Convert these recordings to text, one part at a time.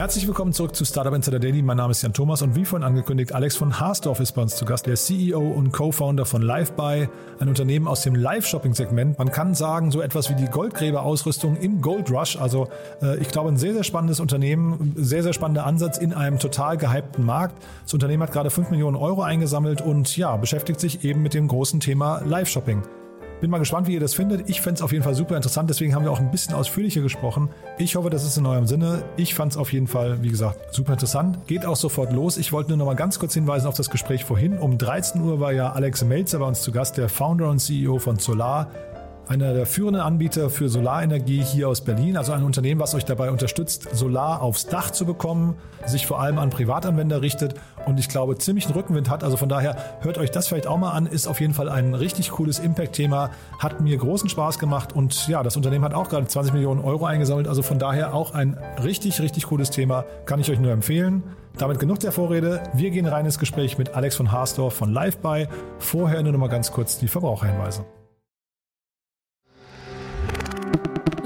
Herzlich willkommen zurück zu Startup Insider Daily. Mein Name ist Jan Thomas und wie vorhin angekündigt, Alex von Haasdorf ist bei uns zu Gast, der CEO und Co-Founder von LiveBuy, ein Unternehmen aus dem Live-Shopping-Segment. Man kann sagen, so etwas wie die Goldgräberausrüstung im Gold Rush. Also äh, ich glaube, ein sehr, sehr spannendes Unternehmen, sehr, sehr spannender Ansatz in einem total gehypten Markt. Das Unternehmen hat gerade 5 Millionen Euro eingesammelt und ja, beschäftigt sich eben mit dem großen Thema Live-Shopping. Bin mal gespannt, wie ihr das findet. Ich fände es auf jeden Fall super interessant, deswegen haben wir auch ein bisschen ausführlicher gesprochen. Ich hoffe, das ist in eurem Sinne. Ich fand es auf jeden Fall, wie gesagt, super interessant. Geht auch sofort los. Ich wollte nur noch mal ganz kurz hinweisen auf das Gespräch vorhin. Um 13 Uhr war ja Alex Melzer bei uns zu Gast, der Founder und CEO von Solar einer der führenden Anbieter für Solarenergie hier aus Berlin, also ein Unternehmen, was euch dabei unterstützt, Solar aufs Dach zu bekommen, sich vor allem an Privatanwender richtet und ich glaube ziemlich einen Rückenwind hat. Also von daher hört euch das vielleicht auch mal an, ist auf jeden Fall ein richtig cooles Impact-Thema, hat mir großen Spaß gemacht und ja, das Unternehmen hat auch gerade 20 Millionen Euro eingesammelt, also von daher auch ein richtig, richtig cooles Thema, kann ich euch nur empfehlen. Damit genug der Vorrede. Wir gehen rein ins Gespräch mit Alex von Haasdorf von LiveBuy. Vorher nur noch mal ganz kurz die Verbraucherhinweise.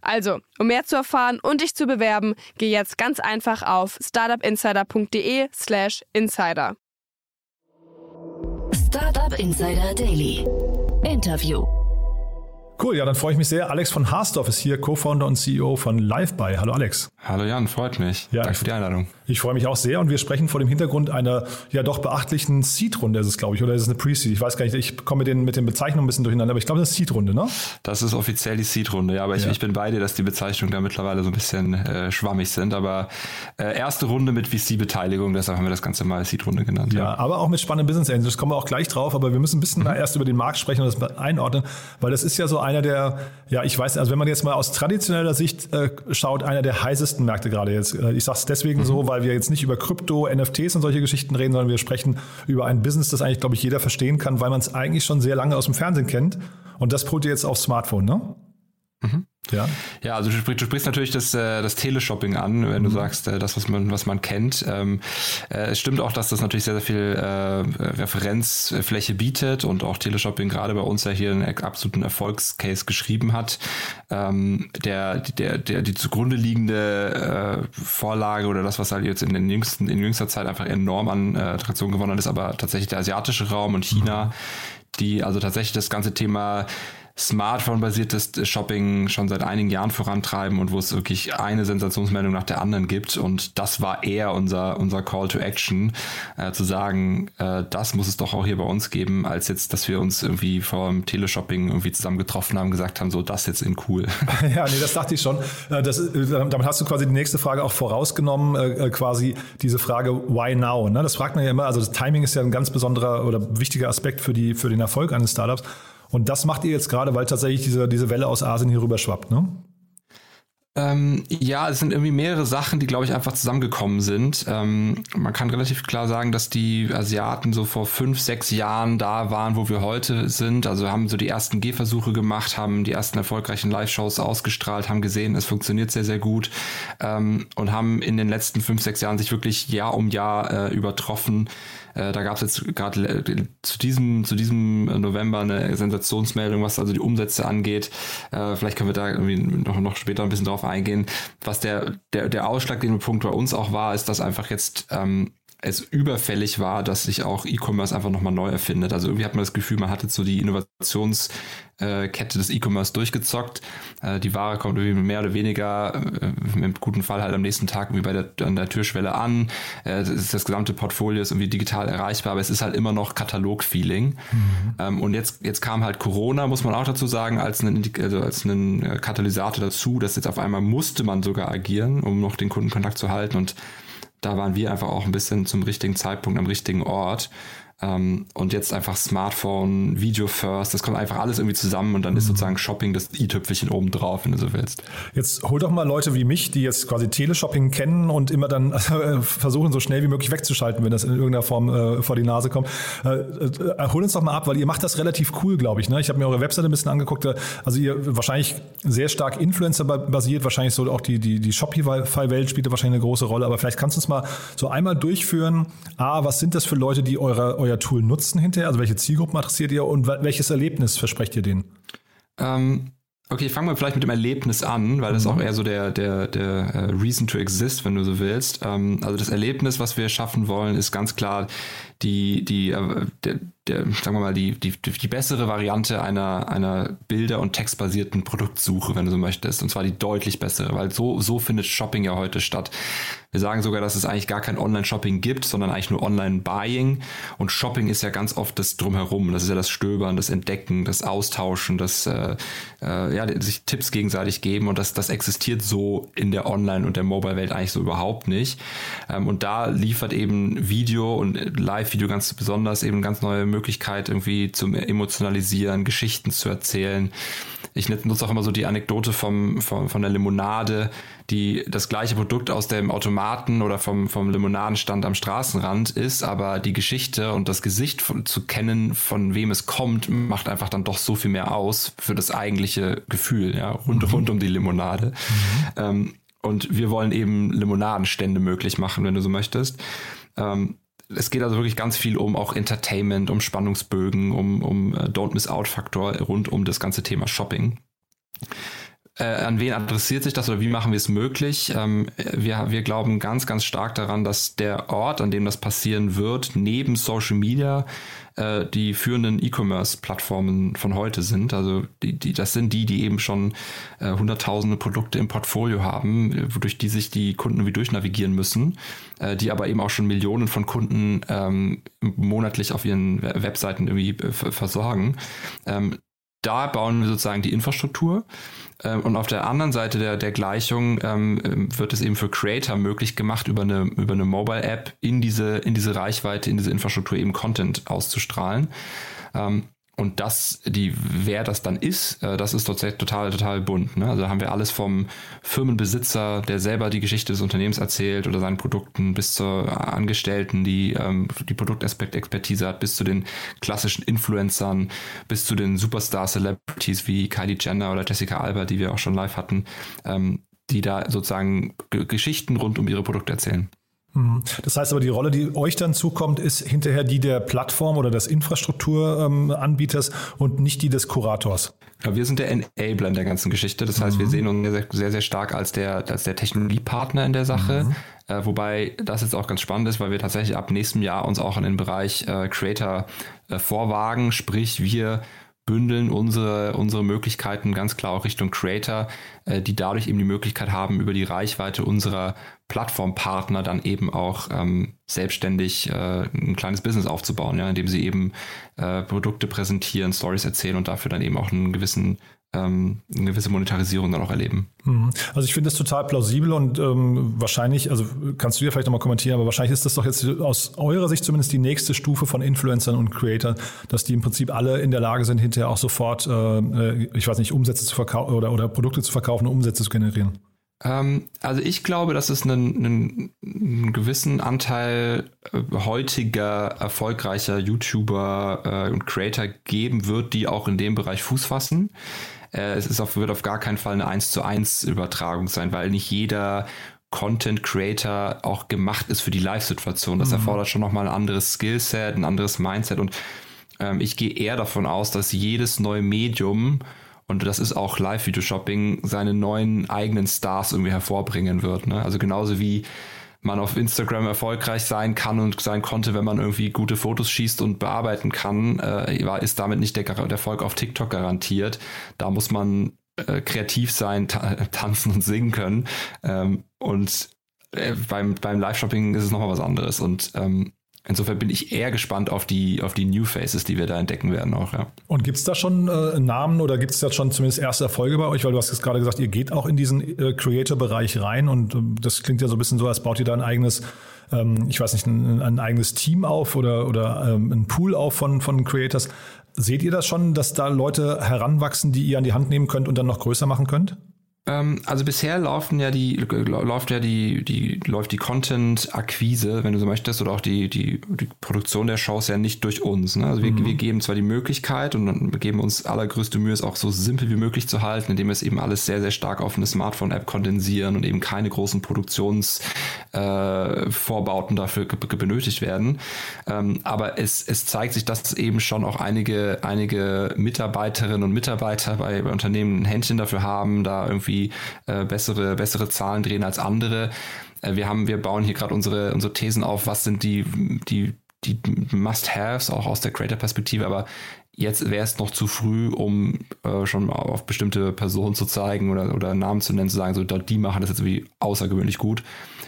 Also, um mehr zu erfahren und dich zu bewerben, geh jetzt ganz einfach auf startupinsider.de/slash insider. Startup Insider Daily. Interview. Cool, ja, dann freue ich mich sehr. Alex von Haasdorf ist hier, Co-Founder und CEO von LiveBuy. Hallo Alex. Hallo Jan, freut mich. Ja, Danke für die Einladung. Ich freue mich auch sehr und wir sprechen vor dem Hintergrund einer ja doch beachtlichen Seed-Runde ist es, glaube ich, oder ist es eine Pre-Seed? Ich weiß gar nicht, ich komme mit den, mit den Bezeichnungen ein bisschen durcheinander, aber ich glaube, das ist Seed-Runde, ne? Das ist offiziell die Seed-Runde, ja, aber ich, Ja. ich bin bei dir, dass die Bezeichnungen da mittlerweile so ein bisschen äh, schwammig sind, aber äh, erste Runde mit VC-Beteiligung, deshalb haben wir das Ganze mal Seed-Runde genannt. Ja, aber auch mit spannenden Business Angels, kommen wir auch gleich drauf, aber wir müssen ein bisschen mal erst über den Markt sprechen und das einordnen, weil das ist ja so einer der, ja, ich weiß, also wenn man jetzt mal aus traditioneller Sicht äh, schaut, einer der heißesten Märkte gerade jetzt. Äh, Ich sage es deswegen so, weil wir jetzt nicht über Krypto, NFTs und solche Geschichten reden, sondern wir sprechen über ein Business, das eigentlich, glaube ich, jeder verstehen kann, weil man es eigentlich schon sehr lange aus dem Fernsehen kennt. Und das holt ihr jetzt aufs Smartphone, ne? Ja. Ja, also du sprichst, du sprichst natürlich das, äh, das Teleshopping an, wenn du sagst, äh, das, was man, was man kennt. Ähm, äh, es stimmt auch, dass das natürlich sehr, sehr viel äh, Referenzfläche bietet und auch Teleshopping gerade bei uns ja hier einen absoluten Erfolgscase geschrieben hat. Ähm, der, der, der, die zugrunde liegende äh, Vorlage oder das, was halt jetzt in den jüngsten, in jüngster Zeit einfach enorm an äh, Traktion gewonnen hat, ist aber tatsächlich der asiatische Raum und China, die also tatsächlich das ganze Thema Smartphone-basiertes Shopping schon seit einigen Jahren vorantreiben und wo es wirklich eine Sensationsmeldung nach der anderen gibt. Und das war eher unser, unser Call to Action, äh, zu sagen, äh, das muss es doch auch hier bei uns geben, als jetzt, dass wir uns irgendwie vor dem Teleshopping irgendwie zusammen getroffen haben, gesagt haben, so das jetzt in cool. Ja, nee, das dachte ich schon. Äh, Das, äh, damit hast du quasi die nächste Frage auch vorausgenommen, äh, äh, quasi diese Frage, why now? Ne? Das fragt man ja immer. Also das Timing ist ja ein ganz besonderer oder wichtiger Aspekt für, die, für den Erfolg eines Startups. Und das macht ihr jetzt gerade, weil tatsächlich diese, diese Welle aus Asien hier rüber schwappt, ne? Ähm, ja, es sind irgendwie mehrere Sachen, die, glaube ich, einfach zusammengekommen sind. Ähm, man kann relativ klar sagen, dass die Asiaten so vor fünf, sechs Jahren da waren, wo wir heute sind. Also haben so die ersten Gehversuche gemacht, haben die ersten erfolgreichen Live-Shows ausgestrahlt, haben gesehen, es funktioniert sehr, sehr gut ähm, und haben in den letzten fünf, sechs Jahren sich wirklich Jahr um Jahr äh, übertroffen. Äh, da gab es jetzt gerade äh, zu diesem, zu diesem November eine Sensationsmeldung, was also die Umsätze angeht. Äh, vielleicht können wir da irgendwie noch, noch später ein bisschen drauf eingehen. Was der, der, der ausschlaggebende Punkt bei uns auch war, ist, dass einfach jetzt ähm, es überfällig war, dass sich auch E-Commerce einfach nochmal neu erfindet. Also irgendwie hat man das Gefühl, man hat jetzt so die Innovationskette des E-Commerce durchgezockt. Äh, die Ware kommt irgendwie mehr oder weniger äh, im guten Fall halt am nächsten Tag irgendwie bei der, an der Türschwelle an. Äh, das, gesamte Portfolio ist irgendwie digital erreichbar, aber es ist halt immer noch Katalog-Feeling. Mhm. Ähm, und jetzt, jetzt kam halt Corona, muss man auch dazu sagen, als ein, also als ein Katalysator dazu, dass jetzt auf einmal musste man sogar agieren, um noch den Kundenkontakt zu halten und da waren wir einfach auch ein bisschen zum richtigen Zeitpunkt am richtigen Ort. Ähm, und jetzt einfach Smartphone, Video First, das kommt einfach alles irgendwie zusammen und dann ist mhm. sozusagen Shopping das i-Tüpfelchen oben drauf, wenn du so willst. Jetzt hol doch mal Leute wie mich, die jetzt quasi Teleshopping kennen und immer dann äh, versuchen, so schnell wie möglich wegzuschalten, wenn das in irgendeiner Form äh, vor die Nase kommt. Äh, äh, hol uns doch mal ab, weil ihr macht das relativ cool, glaube ich. Ne? Ich habe mir eure Webseite ein bisschen angeguckt. Äh, also ihr wahrscheinlich sehr stark Influencer-basiert, wahrscheinlich so auch die, die, die Shopify-Welt spielt wahrscheinlich eine große Rolle, aber vielleicht kannst du uns mal so einmal durchführen. A, was sind das für Leute, die eure, eure euer Tool nutzen hinterher? Also welche Zielgruppen adressiert ihr und welches Erlebnis versprecht ihr denen? Ähm, okay, fangen wir vielleicht mit dem Erlebnis an, weil das mhm. auch eher so der, der, der uh, Reason to exist, wenn du so willst. Ähm, also das Erlebnis, was wir schaffen wollen, ist ganz klar die, die, äh, der, der, sagen wir mal, die, die, die bessere Variante einer, einer Bilder- und textbasierten Produktsuche, wenn du so möchtest. Und zwar die deutlich bessere, weil so, so findet Shopping ja heute statt. Wir sagen sogar, dass es eigentlich gar kein Online-Shopping gibt, sondern eigentlich nur Online-Buying. Und Shopping ist ja ganz oft das Drumherum. Das ist ja das Stöbern, das Entdecken, das Austauschen, das äh, äh, ja, sich Tipps gegenseitig geben. Und das, das existiert so in der Online- und der Mobile-Welt eigentlich so überhaupt nicht. Ähm, und da liefert eben Video und Live-Video ganz besonders eben ganz neue Möglichkeit, irgendwie zum Emotionalisieren, Geschichten zu erzählen. Ich nutze auch immer so die Anekdote vom, vom, von der Limonade, die das gleiche Produkt aus dem Automaten oder vom, vom Limonadenstand am Straßenrand ist, aber die Geschichte und das Gesicht von, zu kennen, von wem es kommt, macht einfach dann doch so viel mehr aus für das eigentliche Gefühl, ja, rund, mhm. rund um die Limonade. Mhm. Ähm, und wir wollen eben Limonadenstände möglich machen, wenn du so möchtest. Ähm, es geht also wirklich ganz viel um auch Entertainment, um Spannungsbögen, um, um äh, Don't Miss Out Faktor rund um das ganze Thema Shopping. Äh, an wen adressiert sich das oder wie machen wir es möglich? Ähm, wir, wir glauben ganz, ganz stark daran, dass der Ort, an dem das passieren wird, neben Social Media äh, die führenden E-Commerce-Plattformen von heute sind. Also die, die, das sind die, die eben schon äh, hunderttausende Produkte im Portfolio haben, wodurch die sich die Kunden wie durchnavigieren müssen, äh, die aber eben auch schon Millionen von Kunden ähm, monatlich auf ihren Webseiten irgendwie äh, versorgen. Ähm, da bauen wir sozusagen die Infrastruktur. Ähm, und auf der anderen Seite der, der Gleichung ähm, wird es eben für Creator möglich gemacht, über eine, über eine Mobile-App in diese, in diese Reichweite, in diese Infrastruktur eben Content auszustrahlen. Ähm, und das, die, wer das dann ist, äh, das ist tatsächlich total, total bunt. Ne? Also da haben wir alles vom Firmenbesitzer, der selber die Geschichte des Unternehmens erzählt oder seinen Produkten, bis zur Angestellten, die ähm, die Produktaspekt-Expertise hat, bis zu den klassischen Influencern, bis zu den Superstar-Celebrities wie Kylie Jenner oder Jessica Alba, die wir auch schon live hatten, ähm, die da sozusagen Geschichten rund um ihre Produkte erzählen. Mhm. Das heißt aber, die Rolle, die euch dann zukommt, ist hinterher die der Plattform oder des Infrastrukturanbieters und nicht die des Kurators. Ja, wir sind der Enabler in der ganzen Geschichte. Das heißt, mhm. wir sehen uns sehr, sehr, sehr stark als der, als der Technologiepartner in der Sache. Mhm. Äh, wobei das jetzt auch ganz spannend ist, weil wir tatsächlich ab nächstem Jahr uns auch in den Bereich äh, Creator äh, vorwagen. Sprich, wir bündeln unsere, unsere Möglichkeiten ganz klar auch Richtung Creator, äh, die dadurch eben die Möglichkeit haben, über die Reichweite unserer Plattformpartner dann eben auch ähm, selbstständig äh, ein kleines Business aufzubauen, ja, indem sie eben äh, Produkte präsentieren, Stories erzählen und dafür dann eben auch einen gewissen ähm, eine gewisse Monetarisierung dann auch erleben. Mhm. Also ich finde das total plausibel und ähm, wahrscheinlich, also kannst du dir vielleicht nochmal kommentieren, aber wahrscheinlich ist das doch jetzt aus eurer Sicht zumindest die nächste Stufe von Influencern und Creators, dass die im Prinzip alle in der Lage sind, hinterher auch sofort, äh, äh ich weiß nicht, Umsätze zu verkaufen oder, oder Produkte zu verkaufen und Umsätze zu generieren. Ähm, also ich glaube, dass es einen, einen, einen gewissen Anteil äh, heutiger erfolgreicher YouTuber äh, und Creator geben wird, die auch in dem Bereich Fuß fassen. Äh, es ist auf, wird auf gar keinen Fall eine 1 zu 1 Übertragung sein, weil nicht jeder Content Creator auch gemacht ist für die Live-Situation. Das mhm. erfordert schon nochmal ein anderes Skillset, ein anderes Mindset und ähm, ich gehe eher davon aus, dass jedes neue Medium und das ist auch Live-Video-Shopping, seine neuen eigenen Stars irgendwie hervorbringen wird. Ne? Also genauso wie man auf Instagram erfolgreich sein kann und sein konnte, wenn man irgendwie gute Fotos schießt und bearbeiten kann, äh, ist damit nicht der, der Erfolg auf TikTok garantiert. Da muss man äh, kreativ sein, ta tanzen und singen können. Ähm, und äh, beim, beim Live-Shopping ist es nochmal was anderes. Und ähm, Insofern bin ich eher gespannt auf die, auf die New Faces, die wir da entdecken werden auch, ja. Und gibt es da schon äh, Namen oder gibt es da schon zumindest erste Erfolge bei euch? Weil du hast jetzt gerade gesagt, ihr geht auch in diesen äh, Creator-Bereich rein und äh, das klingt ja so ein bisschen so, als baut ihr da ein eigenes, ähm, ich weiß nicht, ein, ein, eigenes Team auf oder, oder ähm, ein Pool auf von, von Creators. Seht ihr das schon, dass da Leute heranwachsen, die ihr an die Hand nehmen könnt und dann noch größer machen könnt? Ähm, also bisher laufen ja die, läuft ja die, die, läuft die Content-Akquise, wenn du so möchtest, oder auch die, die, die Produktion der Shows ja nicht durch uns. Ne? Also wir, mhm. wir geben zwar die Möglichkeit und wir geben uns allergrößte Mühe, es auch so simpel wie möglich zu halten, indem wir es eben alles sehr, sehr stark auf eine Smartphone-App kondensieren und eben keine großen Produktionsvorbauten äh, dafür benötigt werden. Ähm, aber es, es zeigt sich, dass eben schon auch einige, einige Mitarbeiterinnen und Mitarbeiter bei, bei Unternehmen ein Händchen dafür haben, da irgendwie irgendwie äh, bessere, bessere Zahlen drehen als andere. Äh, wir haben, wir bauen hier gerade unsere, unsere Thesen auf, was sind die, die, die Must-Haves auch aus der Creator-Perspektive, aber jetzt wäre es noch zu früh, um äh, schon auf bestimmte Personen zu zeigen oder, oder Namen zu nennen, zu sagen, so die machen das jetzt irgendwie außergewöhnlich gut.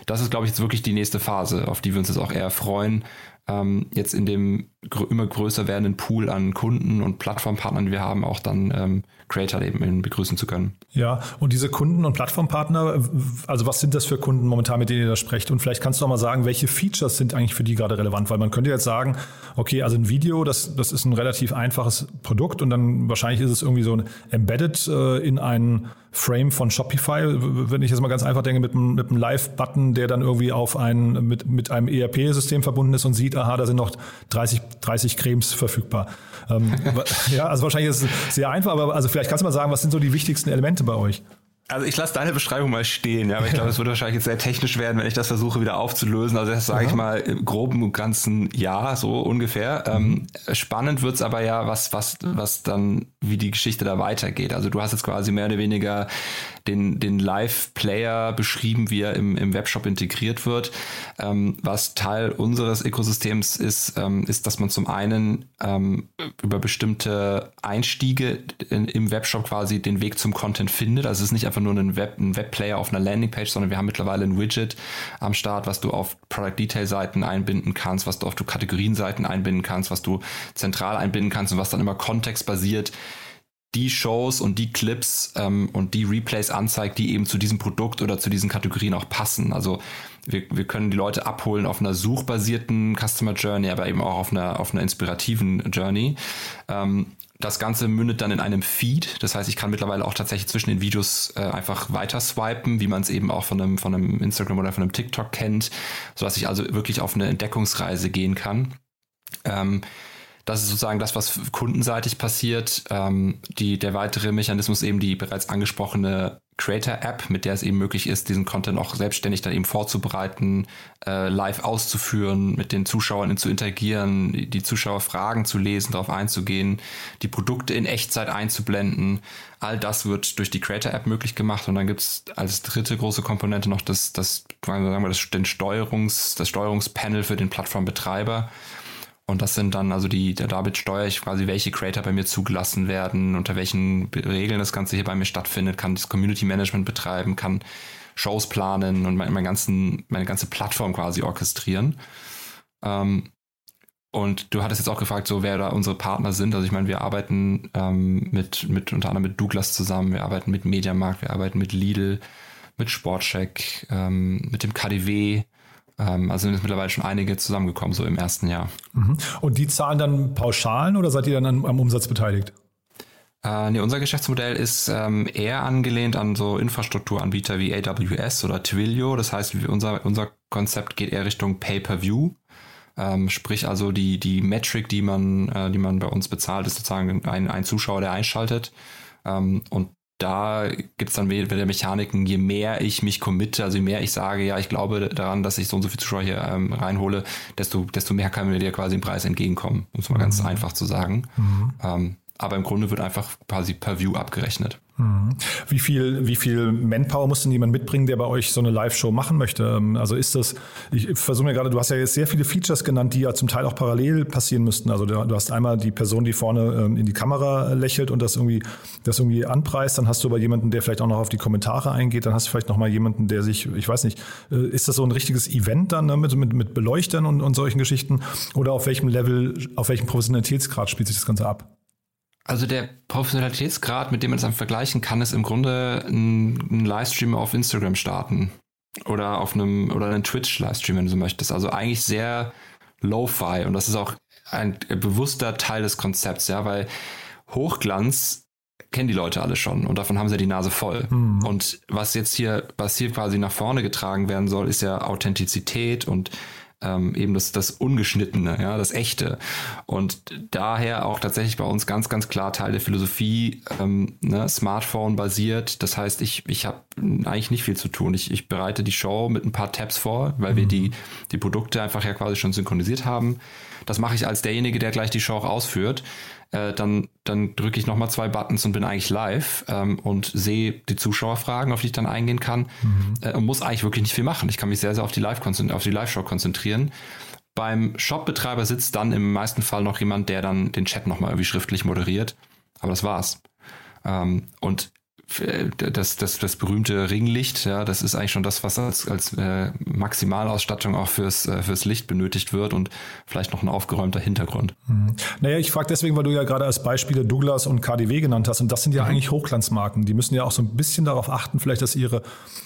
Das ist, glaube ich, jetzt wirklich die nächste Phase, auf die wir uns jetzt auch eher freuen, ähm, jetzt in dem gr immer größer werdenden Pool an Kunden und Plattformpartnern, die wir haben, auch dann ähm, Creator eben begrüßen zu können. Ja, und diese Kunden und Plattformpartner, also was sind das für Kunden momentan, mit denen ihr da sprecht? Und vielleicht kannst du auch mal sagen, welche Features sind eigentlich für die gerade relevant? Weil man könnte jetzt sagen, okay, also ein Video, das, das ist ein relativ einfaches Produkt und dann wahrscheinlich ist es irgendwie so ein embedded äh, in einen Frame von Shopify, wenn ich jetzt mal ganz einfach denke, mit einem, einem Live-Button, der dann irgendwie auf ein, mit, mit einem ERP-System verbunden ist und sieht, aha, da sind noch 30, 30 Cremes verfügbar. Ähm, ja, also wahrscheinlich ist es sehr einfach, aber also vielleicht kannst du mal sagen, was sind so die wichtigsten Elemente bei euch? Also ich lasse deine Beschreibung mal stehen, ja, aber ich glaube, es würde wahrscheinlich jetzt sehr technisch werden, wenn ich das versuche wieder aufzulösen. Also das sage ich mal im groben und ganzen Ja, so ungefähr. Mhm. Ähm, spannend wird's aber ja, was, was, was dann, wie die Geschichte da weitergeht. Also du hast jetzt quasi mehr oder weniger den, den Live-Player beschrieben, wie er im, im Webshop integriert wird. Ähm, was Teil unseres Ökosystems ist, ähm, ist, dass man zum einen ähm, über bestimmte Einstiege in, im Webshop quasi den Weg zum Content findet. Also es ist nicht einfach nur ein, Web, Webplayer auf einer Landingpage, sondern wir haben mittlerweile ein Widget am Start, was du auf Product Detail Seiten einbinden kannst, was du auf Kategorienseiten einbinden kannst, was du zentral einbinden kannst und was dann immer kontextbasiert die Shows und die Clips ähm, und die Replays anzeigt, die eben zu diesem Produkt oder zu diesen Kategorien auch passen. Also wir, wir können die Leute abholen auf einer suchbasierten Customer Journey, aber eben auch auf einer, auf einer inspirativen Journey. Ähm, das Ganze mündet dann in einem Feed. Das heißt, ich kann mittlerweile auch tatsächlich zwischen den Videos äh, einfach weiter swipen, wie man es eben auch von einem, von einem Instagram oder von einem TikTok kennt, sodass ich also wirklich auf eine Entdeckungsreise gehen kann. Ähm, das ist sozusagen das, was kundenseitig passiert. Ähm, die, der weitere Mechanismus eben die bereits angesprochene Creator-App, mit der es eben möglich ist, diesen Content auch selbstständig dann eben vorzubereiten, äh, live auszuführen, mit den Zuschauern zu interagieren, die, Zuschauer Fragen zu lesen, darauf einzugehen, die Produkte in Echtzeit einzublenden. All das wird durch die Creator-App möglich gemacht und dann gibt es als dritte große Komponente noch das, das, sagen wir, das, den Steuerungs, das Steuerungspanel für den Plattformbetreiber und das sind dann, also die, damit steuere ich quasi, welche Creator bei mir zugelassen werden, unter welchen Regeln das Ganze hier bei mir stattfindet, kann das Community Management betreiben, kann Shows planen und mein, mein ganzen, meine ganze Plattform quasi orchestrieren. Ähm, und du hattest jetzt auch gefragt, so wer da unsere Partner sind. Also ich meine, wir arbeiten ähm, mit, mit unter anderem mit Douglas zusammen, wir arbeiten mit Mediamarkt, wir arbeiten mit Lidl, mit Sportcheck, ähm, mit dem KDW, also sind mittlerweile schon einige zusammengekommen, so im ersten Jahr. Mhm. Und die zahlen dann Pauschalen oder seid ihr dann am, am Umsatz beteiligt? Äh, nee, unser Geschäftsmodell ist ähm, eher angelehnt an so Infrastrukturanbieter wie AWS oder Twilio. Das heißt, unser, unser Konzept geht eher Richtung Pay-per-View. Ähm, sprich also die, die Metric, die man, äh, die man bei uns bezahlt, ist sozusagen ein, ein Zuschauer, der einschaltet. Ähm, und da gibt es dann wieder Mechaniken, je mehr ich mich committe, also je mehr ich sage, ja, ich glaube daran, dass ich so und so viel Zuschauer hier ähm, reinhole, desto, desto mehr kann mir dir quasi im Preis entgegenkommen, um es mal mhm. ganz einfach zu sagen. Mhm. Ähm, aber im Grunde wird einfach quasi per View abgerechnet. Mhm. Wie viel, wie viel Manpower muss denn jemand mitbringen, der bei euch so eine Live-Show machen möchte? Ähm, also ist das, ich versuche mir gerade, du hast ja jetzt sehr viele Features genannt, die ja zum Teil auch parallel passieren müssten. Also du hast einmal die Person, die vorne ähm, in die Kamera lächelt und das irgendwie, das irgendwie anpreist. Dann hast du aber jemanden, der vielleicht auch noch auf die Kommentare eingeht. Dann hast du vielleicht noch mal jemanden, der sich, ich weiß nicht, äh, ist das so ein richtiges Event dann ne, mit, mit, mit Beleuchtern und, und solchen Geschichten? Oder auf welchem Level, auf welchem Professionalitätsgrad spielt sich das Ganze ab? Also der Professionalitätsgrad, mit dem man es dann vergleichen kann, ist im Grunde ein, ein Livestream auf Instagram starten. Oder auf einem, oder einen Twitch-Livestream, wenn du so möchtest. Also eigentlich sehr Lo-Fi. Und das ist auch ein bewusster Teil des Konzepts, ja, weil Hochglanz kennen die Leute alle schon und davon haben sie die Nase voll. Mhm. Und was jetzt hier, was hier quasi nach vorne getragen werden soll, ist ja Authentizität und ähm, eben das, das Ungeschnittene, ja, das Echte. Und daher auch tatsächlich bei uns ganz, ganz klar Teil der Philosophie, ähm, ne, Smartphone basiert. Das heißt, ich, ich habe eigentlich nicht viel zu tun. Ich, ich bereite die Show mit ein paar Tabs vor, weil mhm. wir die, die Produkte einfach ja quasi schon synchronisiert haben. Das mache ich als derjenige, der gleich die Show auch ausführt äh, dann, dann drücke ich nochmal zwei Buttons und bin eigentlich live ähm, und sehe die Zuschauerfragen, auf die ich dann eingehen kann mhm. äh, und muss eigentlich wirklich nicht viel machen. Ich kann mich sehr, sehr auf die Live Live-Show konzentrieren. Beim Shop-Betreiber sitzt dann im meisten Fall noch jemand, der dann den Chat nochmal irgendwie schriftlich moderiert. Aber das war's. Ähm, und das, das, das berühmte Ringlicht, ja, das ist eigentlich schon das, was als, als äh, Maximalausstattung auch fürs, äh, fürs Licht benötigt wird und vielleicht noch ein aufgeräumter Hintergrund. Mhm. Naja, ich frage deswegen, weil du ja gerade als Beispiele Douglas und KDW genannt hast und das sind ja mhm. eigentlich Hochglanzmarken. Die müssen ja auch so ein bisschen darauf achten, vielleicht, dass ihre,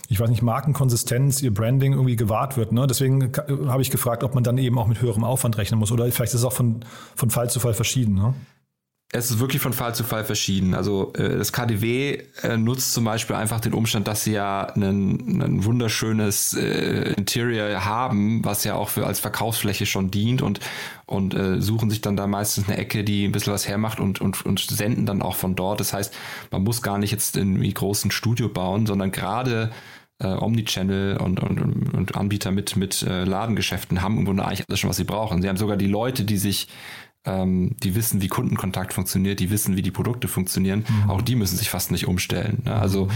ich weiß nicht, Markenkonsistenz, ihr Branding irgendwie gewahrt wird. Ne? Deswegen habe ich gefragt, ob man dann eben auch mit höherem Aufwand rechnen muss oder vielleicht ist es auch von, von Fall zu Fall verschieden. Ne? Es ist wirklich von Fall zu Fall verschieden. Also äh, das KDW äh, nutzt zum Beispiel einfach den Umstand, dass sie ja ein, wunderschönes äh, Interior haben, was ja auch für als Verkaufsfläche schon dient und und suchen sich dann da meistens eine Ecke, die ein bisschen was hermacht und, und, und senden dann auch von dort. Das heißt, man muss gar nicht jetzt irgendwie großen Studio bauen, sondern gerade äh, Omnichannel und, und, und Anbieter mit, mit äh, Ladengeschäften haben im Grunde eigentlich alles schon, was sie brauchen. Sie haben sogar die Leute, die sich ähm, die wissen, wie Kundenkontakt funktioniert, die wissen, wie die Produkte funktionieren. Mhm. Auch die müssen sich fast nicht umstellen. Ne? Also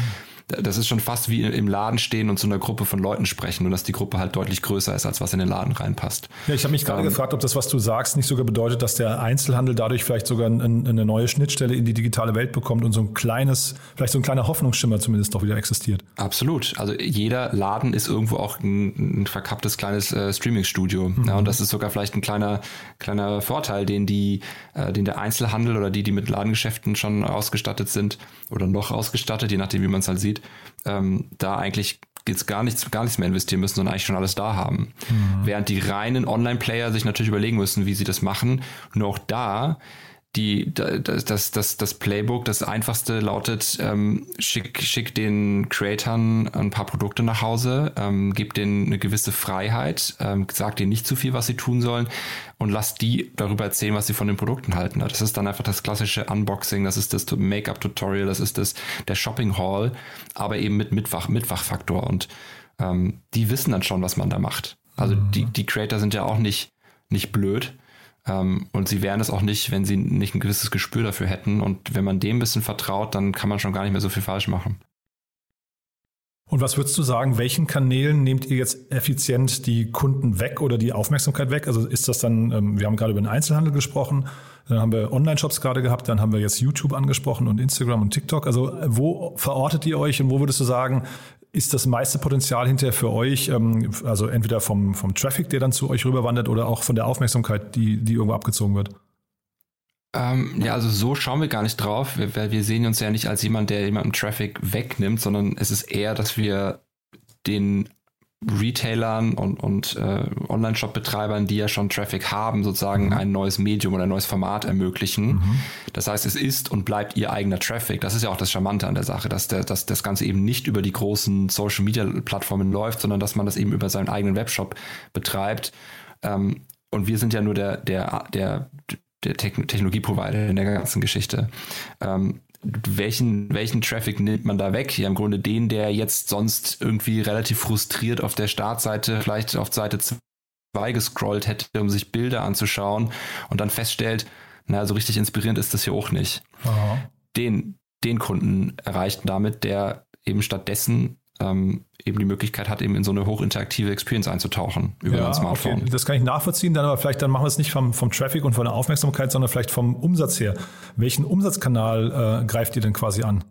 das ist schon fast wie im Laden stehen und zu einer Gruppe von Leuten sprechen, nur dass die Gruppe halt deutlich größer ist, als was in den Laden reinpasst. Ja, ich habe mich gerade ähm, gefragt, ob das, was du sagst, nicht sogar bedeutet, dass der Einzelhandel dadurch vielleicht sogar ein, eine neue Schnittstelle in die digitale Welt bekommt und so ein kleines, vielleicht so ein kleiner Hoffnungsschimmer zumindest doch wieder existiert. Absolut. Also jeder Laden ist irgendwo auch ein, ein verkapptes kleines äh, Streaming-Studio. Mhm. Ja, und das ist sogar vielleicht ein kleiner, kleiner Vorteil, den die, äh, den der Einzelhandel oder die, die mit Ladengeschäften schon ausgestattet sind oder noch ausgestattet, je nachdem, wie man es halt sieht, ähm, da eigentlich jetzt gar nichts, gar nichts mehr investieren müssen, sondern eigentlich schon alles da haben. Mhm. Während die reinen Online-Player sich natürlich überlegen müssen, wie sie das machen. Nur auch da die, das, das, das, das Playbook, das einfachste lautet, ähm, schick, schick den Creatern ein paar Produkte nach Hause, ähm, gib denen eine gewisse Freiheit, ähm, sag denen nicht zu viel, was sie tun sollen und lass die darüber erzählen, was sie von den Produkten halten. Das ist dann einfach das klassische Unboxing, das ist das Make-up-Tutorial, das ist das, der Shopping-Hall, aber eben mit Mitwach, Mitwachfaktor und ähm, die wissen dann schon, was man da macht. Also mhm. die, die Creator sind ja auch nicht, nicht blöd und sie wären es auch nicht, wenn sie nicht ein gewisses Gespür dafür hätten. Und wenn man dem ein bisschen vertraut, dann kann man schon gar nicht mehr so viel falsch machen. Und was würdest du sagen, welchen Kanälen nehmt ihr jetzt effizient die Kunden weg oder die Aufmerksamkeit weg? Also ist das dann, ähm, wir haben gerade über den Einzelhandel gesprochen, dann haben wir Online-Shops gerade gehabt, dann haben wir jetzt YouTube angesprochen und Instagram und TikTok. Also wo verortet ihr euch und wo würdest du sagen, ist das meiste Potenzial hinterher für euch, ähm, also entweder vom, vom Traffic, der dann zu euch rüberwandert, oder auch von der Aufmerksamkeit, die, die irgendwo abgezogen wird? Ähm, ja, also so schauen wir gar nicht drauf, weil wir sehen uns ja nicht als jemand, der jemanden Traffic wegnimmt, sondern es ist eher, dass wir den Retailern und, und äh, Online-Shop-Betreibern, die ja schon Traffic haben, sozusagen mhm. ein neues Medium oder ein neues Format ermöglichen. Mhm. Das heißt, es ist und bleibt ihr eigener Traffic. Das ist ja auch das Charmante an der Sache, dass, der, dass das Ganze eben nicht über die großen Social-Media-Plattformen läuft, sondern dass man das eben über seinen eigenen Webshop betreibt. Ähm, und wir sind ja nur der, der, der, der Technologieprovider in der ganzen Geschichte. Ähm, welchen, welchen Traffic nimmt man da weg? Ja, im Grunde den, der jetzt sonst irgendwie relativ frustriert auf der Startseite, vielleicht auf Seite 2 gescrollt hätte, um sich Bilder anzuschauen und dann feststellt, Na, also richtig inspirierend ist das hier auch nicht. Aha. Den, den Kunden erreicht damit, der eben stattdessen ähm, eben die Möglichkeit hat, eben in so eine hochinteraktive Experience einzutauchen über ja, ein Smartphone. Okay. Das kann ich nachvollziehen, dann aber vielleicht dann machen wir es nicht vom, vom Traffic und von der Aufmerksamkeit, sondern vielleicht vom Umsatz her. Welchen Umsatzkanal äh, greift ihr denn quasi an?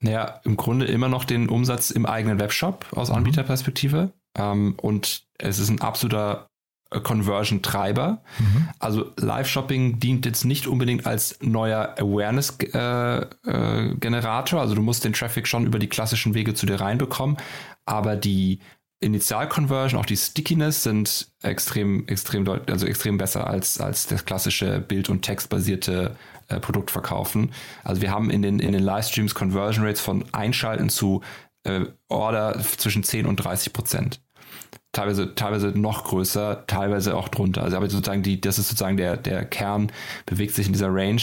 Naja, im Grunde immer noch den Umsatz im eigenen Webshop aus mhm. Anbieterperspektive. Ähm, und es ist ein absoluter Conversion-Treiber. Mhm. Also Live-Shopping dient jetzt nicht unbedingt als neuer Awareness-Generator. Äh, äh, also du musst den Traffic schon über die klassischen Wege zu dir reinbekommen. Aber die Initial-Conversion, auch die Stickiness sind extrem, extrem, also extrem besser als, als das klassische Bild- und textbasierte äh, Produktverkaufen. Also wir haben in den, in den Livestreams Conversion Rates von Einschalten zu äh, Order zwischen 10 und 30 Prozent teilweise, teilweise noch größer, teilweise auch drunter. Also aber sozusagen die, das ist sozusagen der, der Kern, bewegt sich in dieser Range.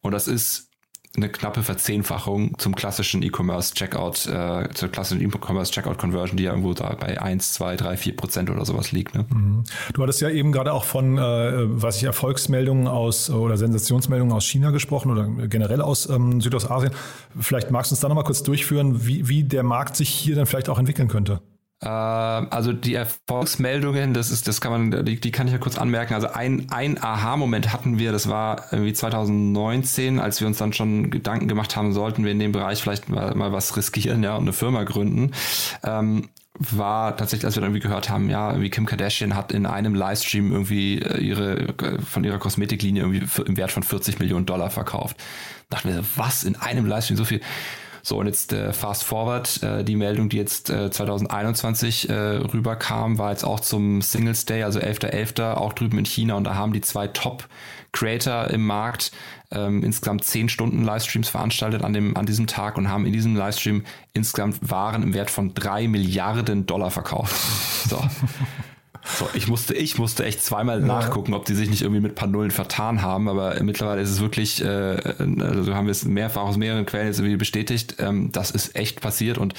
Und das ist eine knappe Verzehnfachung zum klassischen E-Commerce Checkout, äh, zur klassischen E-Commerce Checkout Conversion, die ja irgendwo da bei 1, 2, 3, 4 Prozent oder sowas liegt. Ne? Mhm. Du hattest ja eben gerade auch von, äh, was ich, Erfolgsmeldungen aus oder Sensationsmeldungen aus China gesprochen oder generell aus ähm, Südostasien. Vielleicht magst du uns da nochmal kurz durchführen, wie, wie der Markt sich hier dann vielleicht auch entwickeln könnte. Äh, also die Erfolgsmeldungen, das ist, das kann man, die, die kann ich ja kurz anmerken. Also ein, ein Aha-Moment hatten wir, das war irgendwie 2019, als wir uns dann schon Gedanken gemacht haben, sollten wir in dem Bereich vielleicht mal, mal was riskieren, ja, und eine Firma gründen. Ähm, war tatsächlich, als wir dann irgendwie gehört haben, ja, wie Kim Kardashian hat in einem Livestream irgendwie äh, ihre von ihrer Kosmetiklinie irgendwie im Wert von 40 Millionen Dollar verkauft. Dachten wir, was in einem Livestream so viel? So, und jetzt äh, fast forward, äh, die Meldung, die jetzt äh, 2021 äh, rüberkam, war jetzt auch zum Singles Day, also 11.11., .11., auch drüben in China. Und da haben die zwei Top-Creator im Markt ähm, insgesamt zehn Stunden Livestreams veranstaltet an, dem, an diesem Tag und haben in diesem Livestream insgesamt Waren im Wert von drei Milliarden Dollar verkauft. So. So, ich musste, ich musste echt zweimal ja. nachgucken, ob die sich nicht irgendwie mit ein paar Nullen vertan haben, aber mittlerweile ist es wirklich, äh, also haben wir es mehrfach aus mehreren Quellen jetzt irgendwie bestätigt, ähm, das ist echt passiert und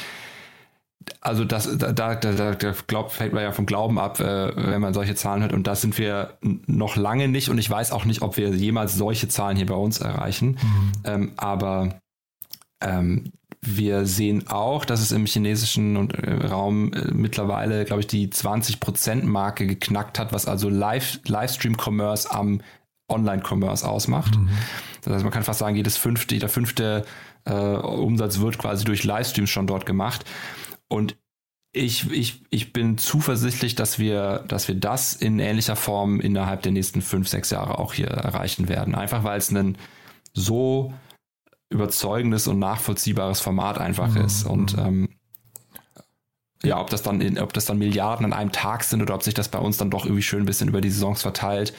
also das, da, da, da, da glaubt, fällt man ja vom Glauben ab, äh, wenn man solche Zahlen hört. Und das sind wir noch lange nicht. Und ich weiß auch nicht, ob wir jemals solche Zahlen hier bei uns erreichen. Mhm. Ähm, aber ähm, wir sehen auch, dass es im chinesischen äh, Raum äh, mittlerweile, glaube ich, die 20%-Marke geknackt hat, was also Live, Livestream-Commerce am Online-Commerce ausmacht. Mhm. Das heißt, man kann fast sagen, jedes fünfte, jeder fünfte äh, Umsatz wird quasi durch Livestreams schon dort gemacht. Und ich, ich, ich bin zuversichtlich, dass wir, dass wir das in ähnlicher Form innerhalb der nächsten fünf, sechs Jahre auch hier erreichen werden. Einfach weil es ein so überzeugendes und nachvollziehbares Format einfach mhm. ist. Und ähm, ja, ob das dann in, ob das dann Milliarden an einem Tag sind oder ob sich das bei uns dann doch irgendwie schön ein bisschen über die Saisons verteilt,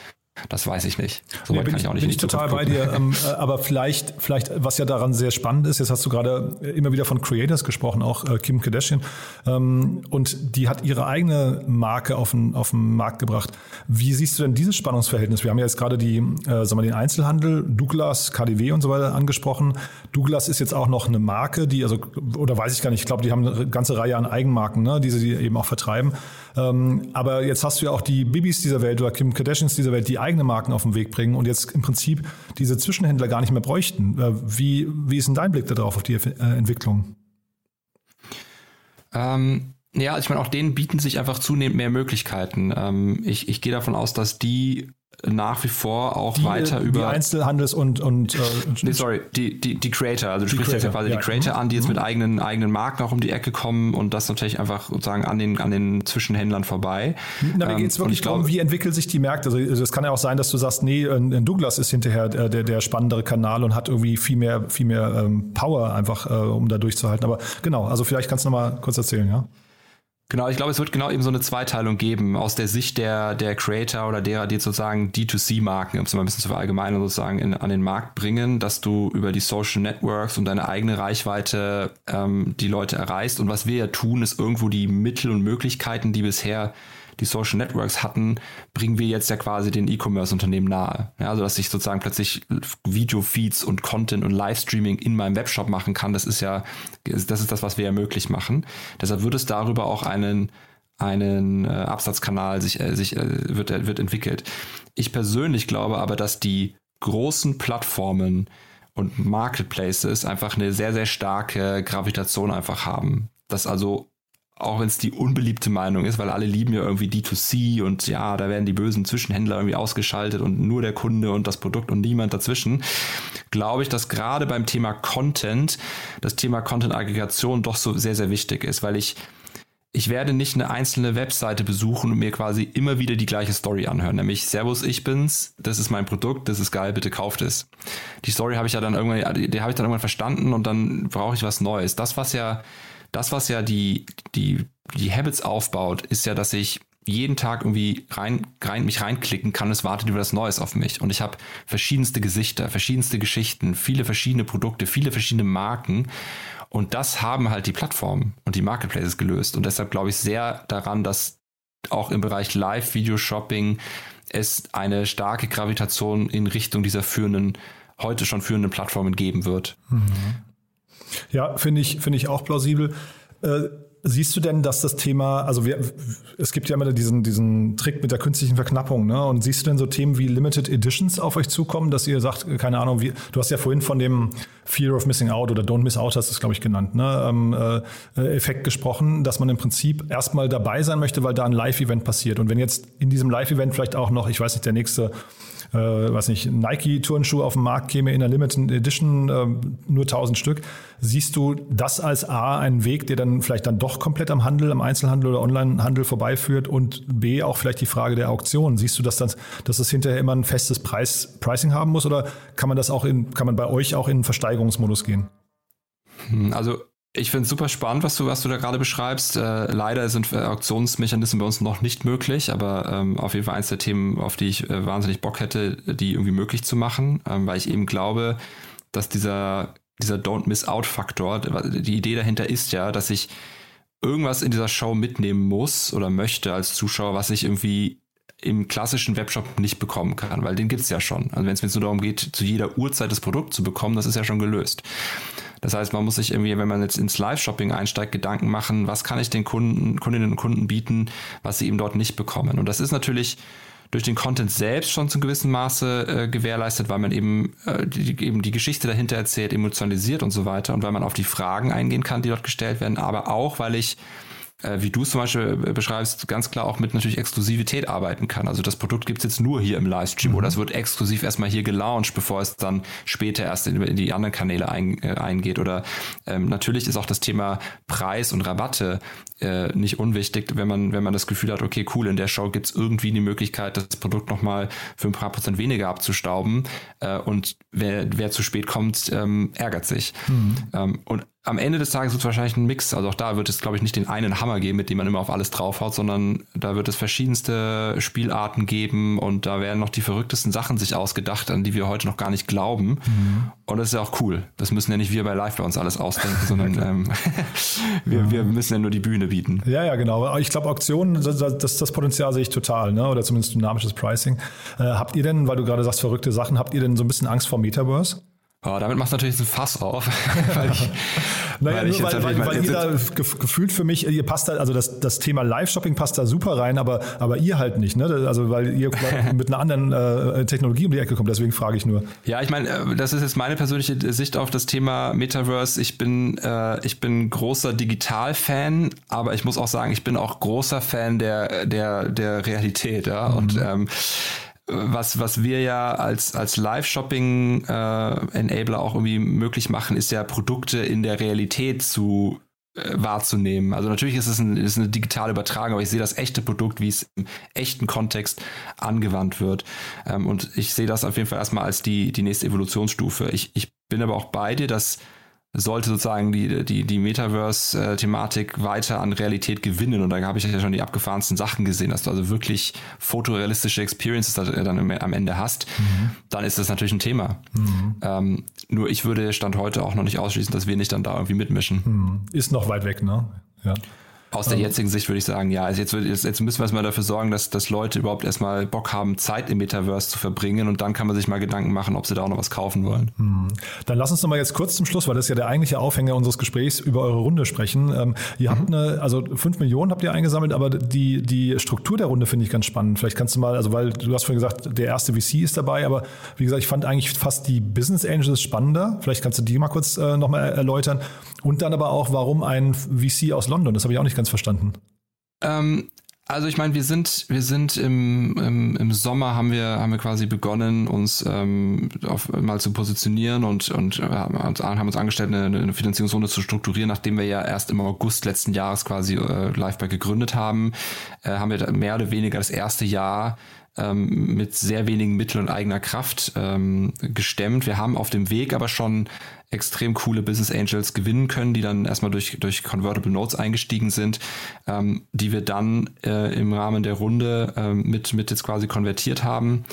das weiß ich nicht. So nee, bin ich, ich, auch nicht bin ich total bei dir. Ähm, äh, aber vielleicht, vielleicht, was ja daran sehr spannend ist, jetzt hast du gerade immer wieder von Creators gesprochen, auch äh, Kim Kardashian. Ähm, und die hat ihre eigene Marke auf den, auf den Markt gebracht. Wie siehst du denn dieses Spannungsverhältnis? Wir haben ja jetzt gerade die, äh, sagen wir, den Einzelhandel, Douglas, KDW und so weiter angesprochen. Douglas ist jetzt auch noch eine Marke, die, also, oder weiß ich gar nicht, ich glaube, die haben eine ganze Reihe an Eigenmarken, ne, die sie eben auch vertreiben. Ähm, aber jetzt hast du ja auch die Bibis dieser Welt oder Kim Kardashians dieser Welt, die eigene Marken auf den Weg bringen und jetzt im Prinzip diese Zwischenhändler gar nicht mehr bräuchten. Äh, wie, wie ist denn dein Blick darauf, auf die äh, Entwicklung? Ähm, ja, ich meine, auch denen bieten sich einfach zunehmend mehr Möglichkeiten. Ähm, ich, ich gehe davon aus, dass die nach wie vor auch die, weiter über. Die Einzelhandels- und. und, äh, nee, sorry, die, die, die Creator. Also du sprichst Creator, jetzt ja quasi ja. die Creator mhm. an, die jetzt mhm. mit eigenen, eigenen Marken auch um die Ecke kommen und das natürlich einfach sozusagen an den, an den Zwischenhändlern vorbei. Na, mir geht es ähm, wirklich darum, wie entwickelt sich die Märkte. Also es kann ja auch sein, dass du sagst, nee, ein Douglas ist hinterher der, der, der spannendere Kanal und hat irgendwie viel mehr, viel mehr ähm, Power einfach, äh, um da durchzuhalten. Aber genau, also vielleicht kannst du noch mal kurz erzählen, ja? Genau, ich glaube, es wird genau eben so eine Zweiteilung geben aus der Sicht der, der Creator oder derer, die sozusagen D2C-Marken, um es mal ein bisschen zu verallgemeinern, sozusagen in, an den Markt bringen, dass du über die Social Networks und deine eigene Reichweite ähm, die Leute erreichst. Und was wir ja tun, ist irgendwo die Mittel und Möglichkeiten, die bisher die Social Networks hatten, bringen wir jetzt ja quasi den E-Commerce-Unternehmen nahe. Ja, also dass ich sozusagen plötzlich Video-Feeds und Content und Livestreaming in meinem Webshop machen kann, das ist ja, das ist das, was wir ja möglich machen. Deshalb wird es darüber auch einen einen äh, Absatzkanal sich, äh, sich äh, wird, wird entwickelt. Ich persönlich glaube aber, dass die großen Plattformen und Marketplaces einfach eine sehr, sehr starke Gravitation einfach haben. Dass also auch wenn es die unbeliebte Meinung ist, weil alle lieben ja irgendwie D2C und ja, da werden die bösen Zwischenhändler irgendwie ausgeschaltet und nur der Kunde und das Produkt und niemand dazwischen, glaube ich, dass gerade beim Thema Content das Thema Content-Aggregation doch so sehr, sehr wichtig ist, weil ich ich werde nicht eine einzelne Webseite besuchen und mir quasi immer wieder die gleiche Story anhören, nämlich Servus, ich bin's, das ist mein Produkt, das ist geil, bitte kauft es. Die Story habe ich ja dann irgendwann, die habe ich dann irgendwann verstanden und dann brauche ich was Neues. Das, was ja das, was ja die, die, die Habits aufbaut, ist ja, dass ich jeden Tag irgendwie rein, rein, mich reinklicken kann, es wartet über das Neues auf mich. Und ich habe verschiedenste Gesichter, verschiedenste Geschichten, viele verschiedene Produkte, viele verschiedene Marken. Und das haben halt die Plattformen und die Marketplaces gelöst. Und deshalb glaube ich sehr daran, dass auch im Bereich Live-Video-Shopping es eine starke Gravitation in Richtung dieser führenden, heute schon führenden Plattformen geben wird. Mhm. Ja, finde ich, finde ich auch plausibel. Äh, siehst du denn, dass das Thema, also wir, es gibt ja immer diesen, diesen Trick mit der künstlichen Verknappung, ne? Und siehst du denn so Themen wie Limited Editions auf euch zukommen, dass ihr sagt, keine Ahnung, wie, du hast ja vorhin von dem Fear of Missing Out oder Don't Miss Out hast du es, glaube ich, genannt, ne? Ähm, äh, Effekt gesprochen, dass man im Prinzip erstmal dabei sein möchte, weil da ein Live-Event passiert. Und wenn jetzt in diesem Live-Event vielleicht auch noch, ich weiß nicht, der nächste äh, weiß nicht, Nike-Turnschuh auf den Markt käme in der Limited Edition, äh, nur 1000 Stück. Siehst du das als A einen Weg, der dann vielleicht dann doch komplett am Handel, am Einzelhandel oder Onlinehandel vorbeiführt und B auch vielleicht die Frage der Auktion. Siehst du, dass das, dass das hinterher immer ein festes Preis, Pricing haben muss oder kann man das auch in, kann man bei euch auch in Versteigerungsmodus gehen? Hm, also ich finde es super spannend, was du, was du da gerade beschreibst. Äh, leider sind äh, Auktionsmechanismen bei uns noch nicht möglich, aber ähm, auf jeden Fall eins der Themen, auf die ich äh, wahnsinnig Bock hätte, die irgendwie möglich zu machen, ähm, weil ich eben glaube, dass dieser, dieser Don't Miss Out Faktor, die Idee dahinter ist ja, dass ich irgendwas in dieser Show mitnehmen muss oder möchte als Zuschauer, was ich irgendwie im klassischen Webshop nicht bekommen kann, weil den gibt's ja schon. Also wenn es mir nur darum geht, zu jeder Uhrzeit das Produkt zu bekommen, das ist ja schon gelöst. Das heißt, man muss sich irgendwie, wenn man jetzt ins Live-Shopping einsteigt, Gedanken machen, was kann ich den Kunden, Kundinnen und Kunden bieten, was sie eben dort nicht bekommen. Und das ist natürlich durch den Content selbst schon zu gewissem Maße äh, gewährleistet, weil man eben, äh, die, eben die Geschichte dahinter erzählt, emotionalisiert und so weiter und weil man auf die Fragen eingehen kann, die dort gestellt werden, aber auch, weil ich äh, wie du es zum Beispiel äh, beschreibst, ganz klar auch mit natürlich Exklusivität arbeiten kann. Also das Produkt gibt es jetzt nur hier im Livestream mhm. oder es wird exklusiv erstmal hier gelauncht, bevor es dann später erst in, in die anderen Kanäle ein, äh, eingeht. Oder ähm, natürlich ist auch das Thema Preis und Rabatte äh, nicht unwichtig, wenn man, wenn man das Gefühl hat, okay, cool, in der Show gibt es irgendwie die Möglichkeit, das Produkt nochmal für ein paar Prozent weniger abzustauben. Äh, und wer, wer zu spät kommt, ähm, ärgert sich. Mhm. Ähm, und am Ende des Tages wird es wahrscheinlich ein Mix. Also auch da wird es, glaube ich, nicht den einen Hammer geben, mit dem man immer auf alles draufhaut, sondern da wird es verschiedenste Spielarten geben und da werden noch die verrücktesten Sachen sich ausgedacht, an die wir heute noch gar nicht glauben. Mhm. Und das ist ja auch cool. Das müssen ja nicht wir bei Live bei uns alles ausdenken, sondern ähm, wir, ja. wir müssen ja nur die Bühne bieten. Ja, ja, genau. Ich glaube, Auktionen, das, das, das Potenzial sehe ich total, ne? oder zumindest dynamisches Pricing. Äh, habt ihr denn, weil du gerade sagst, verrückte Sachen, habt ihr denn so ein bisschen Angst vor Metaverse? Oh, damit machst du natürlich ein Fass auf, weil ich, naja, weil, ich weil, weil, weil ihr da gefühlt für mich, ihr passt da, also das, das Thema Live-Shopping passt da super rein, aber, aber ihr halt nicht, ne? Also weil ihr mit einer anderen äh, Technologie um die Ecke kommt, deswegen frage ich nur. Ja, ich meine, äh, das ist jetzt meine persönliche Sicht auf das Thema Metaverse. Ich bin, äh, ich bin großer Digital-Fan, aber ich muss auch sagen, ich bin auch großer Fan der, der, der Realität, ja. Mhm. Und ähm, was, was wir ja als, als Live-Shopping-Enabler äh, auch irgendwie möglich machen, ist ja Produkte in der Realität zu äh, wahrzunehmen. Also natürlich ist es ein, ist eine digitale Übertragung, aber ich sehe das echte Produkt, wie es im echten Kontext angewandt wird. Ähm, und ich sehe das auf jeden Fall erstmal als die, die nächste Evolutionsstufe. Ich, ich bin aber auch bei dir, dass sollte sozusagen die, die, die Metaverse-Thematik weiter an Realität gewinnen. Und da habe ich ja schon die abgefahrensten Sachen gesehen, dass du also wirklich fotorealistische Experiences dann am Ende hast, mhm. dann ist das natürlich ein Thema. Mhm. Ähm, nur ich würde Stand heute auch noch nicht ausschließen, dass wir nicht dann da irgendwie mitmischen. Mhm. Ist noch weit weg, ne? Ja. Aus der jetzigen Sicht würde ich sagen, ja. Also jetzt, jetzt, jetzt müssen wir erstmal dafür sorgen, dass, dass Leute überhaupt erstmal Bock haben, Zeit im Metaverse zu verbringen und dann kann man sich mal Gedanken machen, ob sie da auch noch was kaufen wollen. Hm. Dann lass uns noch mal jetzt kurz zum Schluss, weil das ist ja der eigentliche Aufhänger unseres Gesprächs, über eure Runde sprechen. Ähm, ihr mhm. habt eine, also fünf Millionen habt ihr eingesammelt, aber die, die Struktur der Runde finde ich ganz spannend. Vielleicht kannst du mal, also weil du hast vorhin gesagt, der erste VC ist dabei, aber wie gesagt, ich fand eigentlich fast die Business Angels spannender. Vielleicht kannst du die mal kurz äh, nochmal erläutern. Und dann aber auch, warum ein VC aus London? Das habe ich auch nicht ganz verstanden. Ähm, also ich meine, wir sind, wir sind im, im, im Sommer haben wir, haben wir quasi begonnen, uns ähm, auf, mal zu positionieren und, und äh, haben uns angestellt, eine, eine Finanzierungsrunde zu strukturieren, nachdem wir ja erst im August letzten Jahres quasi äh, Liveby gegründet haben, äh, haben wir mehr oder weniger das erste Jahr ähm, mit sehr wenigen Mitteln und eigener Kraft ähm, gestemmt. Wir haben auf dem Weg aber schon extrem coole Business Angels gewinnen können, die dann erstmal durch, durch Convertible Notes eingestiegen sind, ähm, die wir dann äh, im Rahmen der Runde äh, mit, mit jetzt quasi konvertiert haben.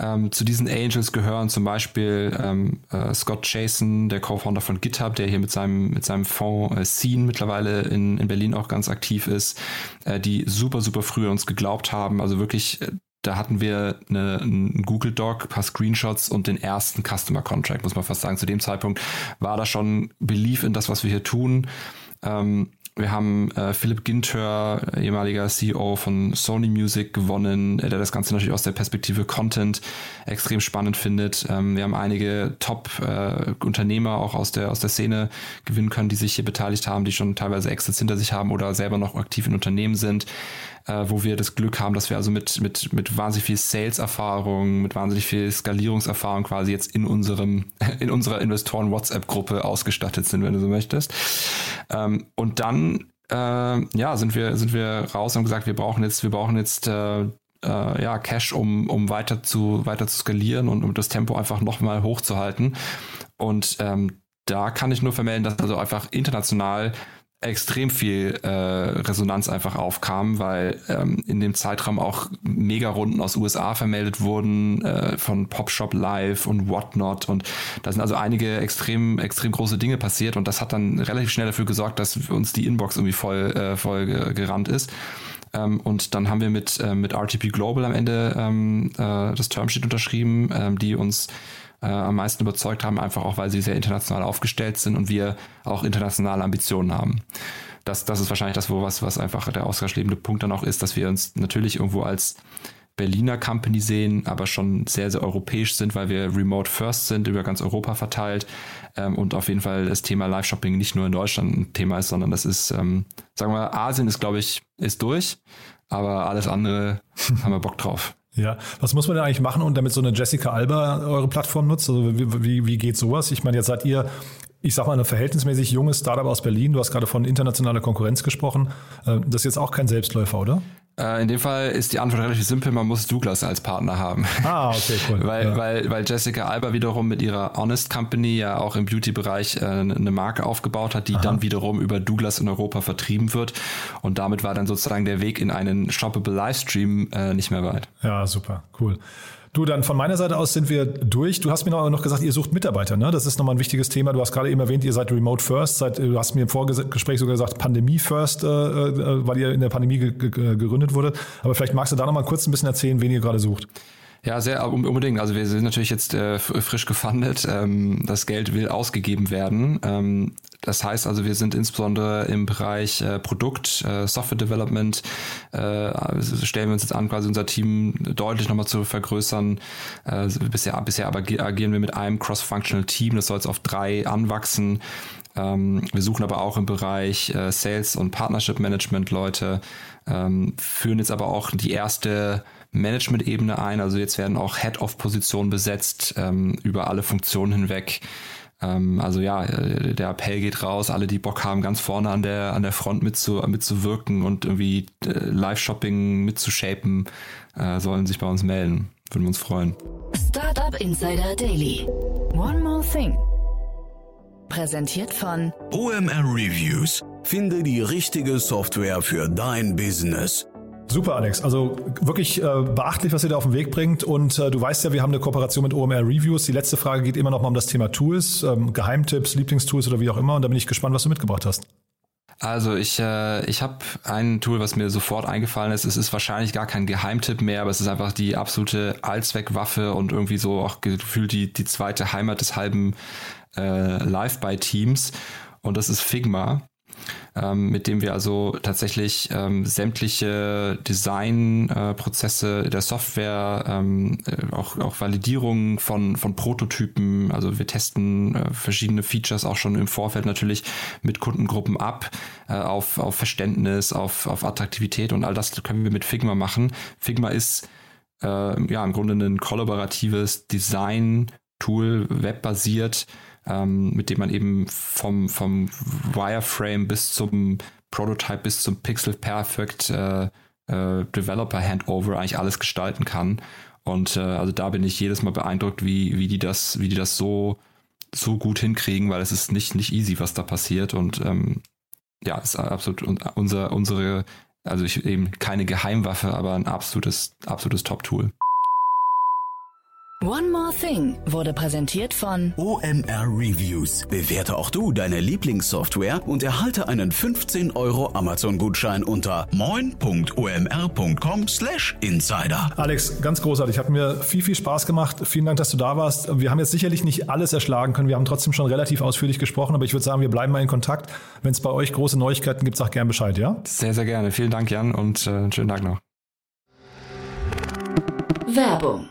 Ähm, zu diesen Angels gehören zum Beispiel ähm, äh, Scott Jason, der Co-Founder von GitHub, der hier mit seinem, mit seinem Fonds äh, Scene mittlerweile in, in Berlin auch ganz aktiv ist, äh, die super, super früh uns geglaubt haben. Also wirklich äh, da hatten wir eine, einen Google Doc, paar Screenshots und den ersten Customer Contract, muss man fast sagen. Zu dem Zeitpunkt war da schon Belief in das, was wir hier tun. Ähm, wir haben äh, Philipp Ginter, ehemaliger CEO von Sony Music, gewonnen, der das Ganze natürlich aus der Perspektive Content extrem spannend findet. Ähm, wir haben einige Top-Unternehmer äh, auch aus der, aus der Szene gewinnen können, die sich hier beteiligt haben, die schon teilweise Exits hinter sich haben oder selber noch aktiv in Unternehmen sind äh, wo wir das Glück haben, dass wir also mit, mit, mit wahnsinnig viel Sales-Erfahrung, mit wahnsinnig viel Skalierungserfahrung quasi jetzt in unserem, in unserer Investoren-WhatsApp-Gruppe ausgestattet sind, wenn du so möchtest. Ähm, und dann äh, ja, sind wir, sind wir raus und gesagt, wir brauchen jetzt, wir brauchen jetzt äh, äh, ja, Cash, um, um weiter zu, weiter zu skalieren und um das Tempo einfach nochmal hochzuhalten. Und ähm, da kann ich nur vermelden, dass also einfach international extrem viel äh, Resonanz einfach aufkam, weil ähm, in dem Zeitraum auch Mega-Runden aus USA vermeldet wurden äh, von Popshop Live und Whatnot und da sind also einige extrem extrem große Dinge passiert und das hat dann relativ schnell dafür gesorgt, dass uns die Inbox irgendwie voll äh, voll gerannt ist. Ähm, und dann haben wir mit äh, mit RTP Global am Ende ähm, äh, das Termsheet unterschrieben, ähm, die uns äh, am meisten überzeugt haben, einfach auch, weil sie sehr international aufgestellt sind und wir auch internationale Ambitionen haben. Das, das ist wahrscheinlich das, wo was, was einfach der ausschlaggebende Punkt dann auch ist, dass wir uns natürlich irgendwo als Berliner Company sehen, aber schon sehr, sehr europäisch sind, weil wir remote first sind, über ganz Europa verteilt ähm, und auf jeden Fall das Thema Live-Shopping nicht nur in Deutschland ein Thema ist, sondern das ist, ähm, sagen wir, Asien ist, glaube ich, ist durch, aber alles andere haben wir Bock drauf. Ja, was muss man denn eigentlich machen und damit so eine Jessica Alba eure Plattform nutzt? Also wie, wie, wie geht sowas? Ich meine, jetzt seid ihr, ich sag mal, ein verhältnismäßig junges Startup aus Berlin. Du hast gerade von internationaler Konkurrenz gesprochen. Äh, das ist jetzt auch kein Selbstläufer, oder? Äh, in dem Fall ist die Antwort relativ simpel, man muss Douglas als Partner haben. Ah, okay, cool. weil, ja. weil, weil Jessica Alba wiederum mit ihrer Honest Company ja auch im Beauty-Bereich äh, eine Marke aufgebaut hat, die Aha. dann wiederum über Douglas in Europa vertrieben wird. Und damit war dann sozusagen der Weg in einen shoppable Livestream äh, nicht mehr weit. Ja, super, cool. Du, dann von meiner Seite aus sind wir durch. Du hast mir noch gesagt, ihr sucht Mitarbeiter, ne? Das ist nochmal ein wichtiges Thema. Du hast gerade eben erwähnt, ihr seid Remote First. Seid, du hast mir im Vorgespräch sogar gesagt, Pandemie First, äh, äh, weil ihr in der Pandemie gegründet wurdet. Aber vielleicht magst du da nochmal kurz ein bisschen erzählen, wen ihr gerade sucht. Ja, sehr unbedingt. Also wir sind natürlich jetzt äh, frisch gefundet. Ähm, das Geld will ausgegeben werden. Ähm, das heißt also, wir sind insbesondere im Bereich äh, Produkt, äh, Software Development, äh, stellen wir uns jetzt an, quasi unser Team deutlich nochmal zu vergrößern. Äh, bisher, bisher aber agieren wir mit einem Cross-Functional Team, das soll jetzt auf drei anwachsen. Ähm, wir suchen aber auch im Bereich äh, Sales und Partnership Management Leute, ähm, führen jetzt aber auch die erste Management-Ebene ein. Also jetzt werden auch Head-of-Positionen besetzt ähm, über alle Funktionen hinweg. Ähm, also ja, äh, der Appell geht raus, alle, die Bock haben, ganz vorne an der, an der Front mitzu, mitzuwirken und irgendwie äh, Live-Shopping mitzushapen, äh, sollen sich bei uns melden. Würden wir uns freuen. Startup Insider Daily. One more thing. Präsentiert von OMR Reviews. Finde die richtige Software für dein Business. Super, Alex. Also wirklich äh, beachtlich, was ihr da auf den Weg bringt. Und äh, du weißt ja, wir haben eine Kooperation mit OMR Reviews. Die letzte Frage geht immer noch mal um das Thema Tools, ähm, Geheimtipps, Lieblingstools oder wie auch immer. Und da bin ich gespannt, was du mitgebracht hast. Also ich, äh, ich habe ein Tool, was mir sofort eingefallen ist. Es ist wahrscheinlich gar kein Geheimtipp mehr, aber es ist einfach die absolute Allzweckwaffe und irgendwie so auch gefühlt die, die zweite Heimat des halben äh, Live-by-Teams. Und das ist Figma ähm, mit dem wir also tatsächlich ähm, sämtliche Designprozesse äh, der Software, ähm, äh, auch, auch Validierung von, von Prototypen, also wir testen äh, verschiedene Features auch schon im Vorfeld natürlich mit Kundengruppen ab, äh, auf, auf Verständnis, auf, auf Attraktivität und all das können wir mit Figma machen. Figma ist äh, ja im Grunde ein kollaboratives Design-Tool, webbasiert, ähm, mit dem man eben vom, vom Wireframe bis zum Prototype bis zum Pixel Perfect äh, äh, Developer Handover eigentlich alles gestalten kann. Und äh, also da bin ich jedes Mal beeindruckt, wie, wie die das, wie die das so, so gut hinkriegen, weil es ist nicht, nicht easy, was da passiert. Und ähm, ja, ist absolut unser, unsere, also ich eben keine Geheimwaffe, aber ein absolutes, absolutes Top-Tool. One More Thing wurde präsentiert von OMR Reviews. Bewerte auch du deine Lieblingssoftware und erhalte einen 15 Euro Amazon-Gutschein unter moin.omr.com/insider. Alex, ganz großartig. Hat mir viel, viel Spaß gemacht. Vielen Dank, dass du da warst. Wir haben jetzt sicherlich nicht alles erschlagen können. Wir haben trotzdem schon relativ ausführlich gesprochen, aber ich würde sagen, wir bleiben mal in Kontakt. Wenn es bei euch große Neuigkeiten gibt, sag gern Bescheid, ja? Sehr, sehr gerne. Vielen Dank, Jan, und äh, einen schönen Tag noch. Werbung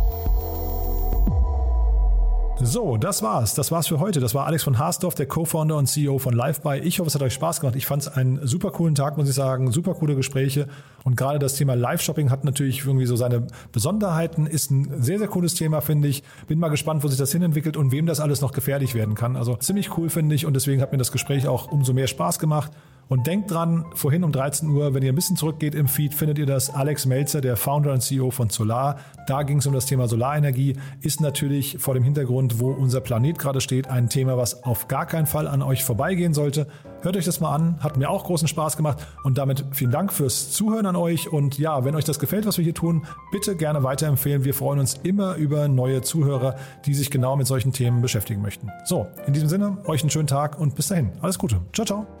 So, das war's. Das war's für heute. Das war Alex von Haasdorf, der Co-Founder und CEO von LiveBuy. Ich hoffe, es hat euch Spaß gemacht. Ich fand es einen super coolen Tag, muss ich sagen. Super coole Gespräche. Und gerade das Thema Live-Shopping hat natürlich irgendwie so seine Besonderheiten. Ist ein sehr, sehr cooles Thema, finde ich. Bin mal gespannt, wo sich das hinentwickelt und wem das alles noch gefährlich werden kann. Also ziemlich cool, finde ich. Und deswegen hat mir das Gespräch auch umso mehr Spaß gemacht. Und denkt dran, vorhin um 13 Uhr, wenn ihr ein bisschen zurückgeht im Feed, findet ihr das Alex Melzer, der Founder und CEO von Solar. Da ging es um das Thema Solarenergie. Ist natürlich vor dem Hintergrund, wo unser Planet gerade steht, ein Thema, was auf gar keinen Fall an euch vorbeigehen sollte. Hört euch das mal an, hat mir auch großen Spaß gemacht und damit vielen Dank fürs Zuhören an euch und ja, wenn euch das gefällt, was wir hier tun, bitte gerne weiterempfehlen. Wir freuen uns immer über neue Zuhörer, die sich genau mit solchen Themen beschäftigen möchten. So, in diesem Sinne, euch einen schönen Tag und bis dahin. Alles Gute. Ciao, ciao.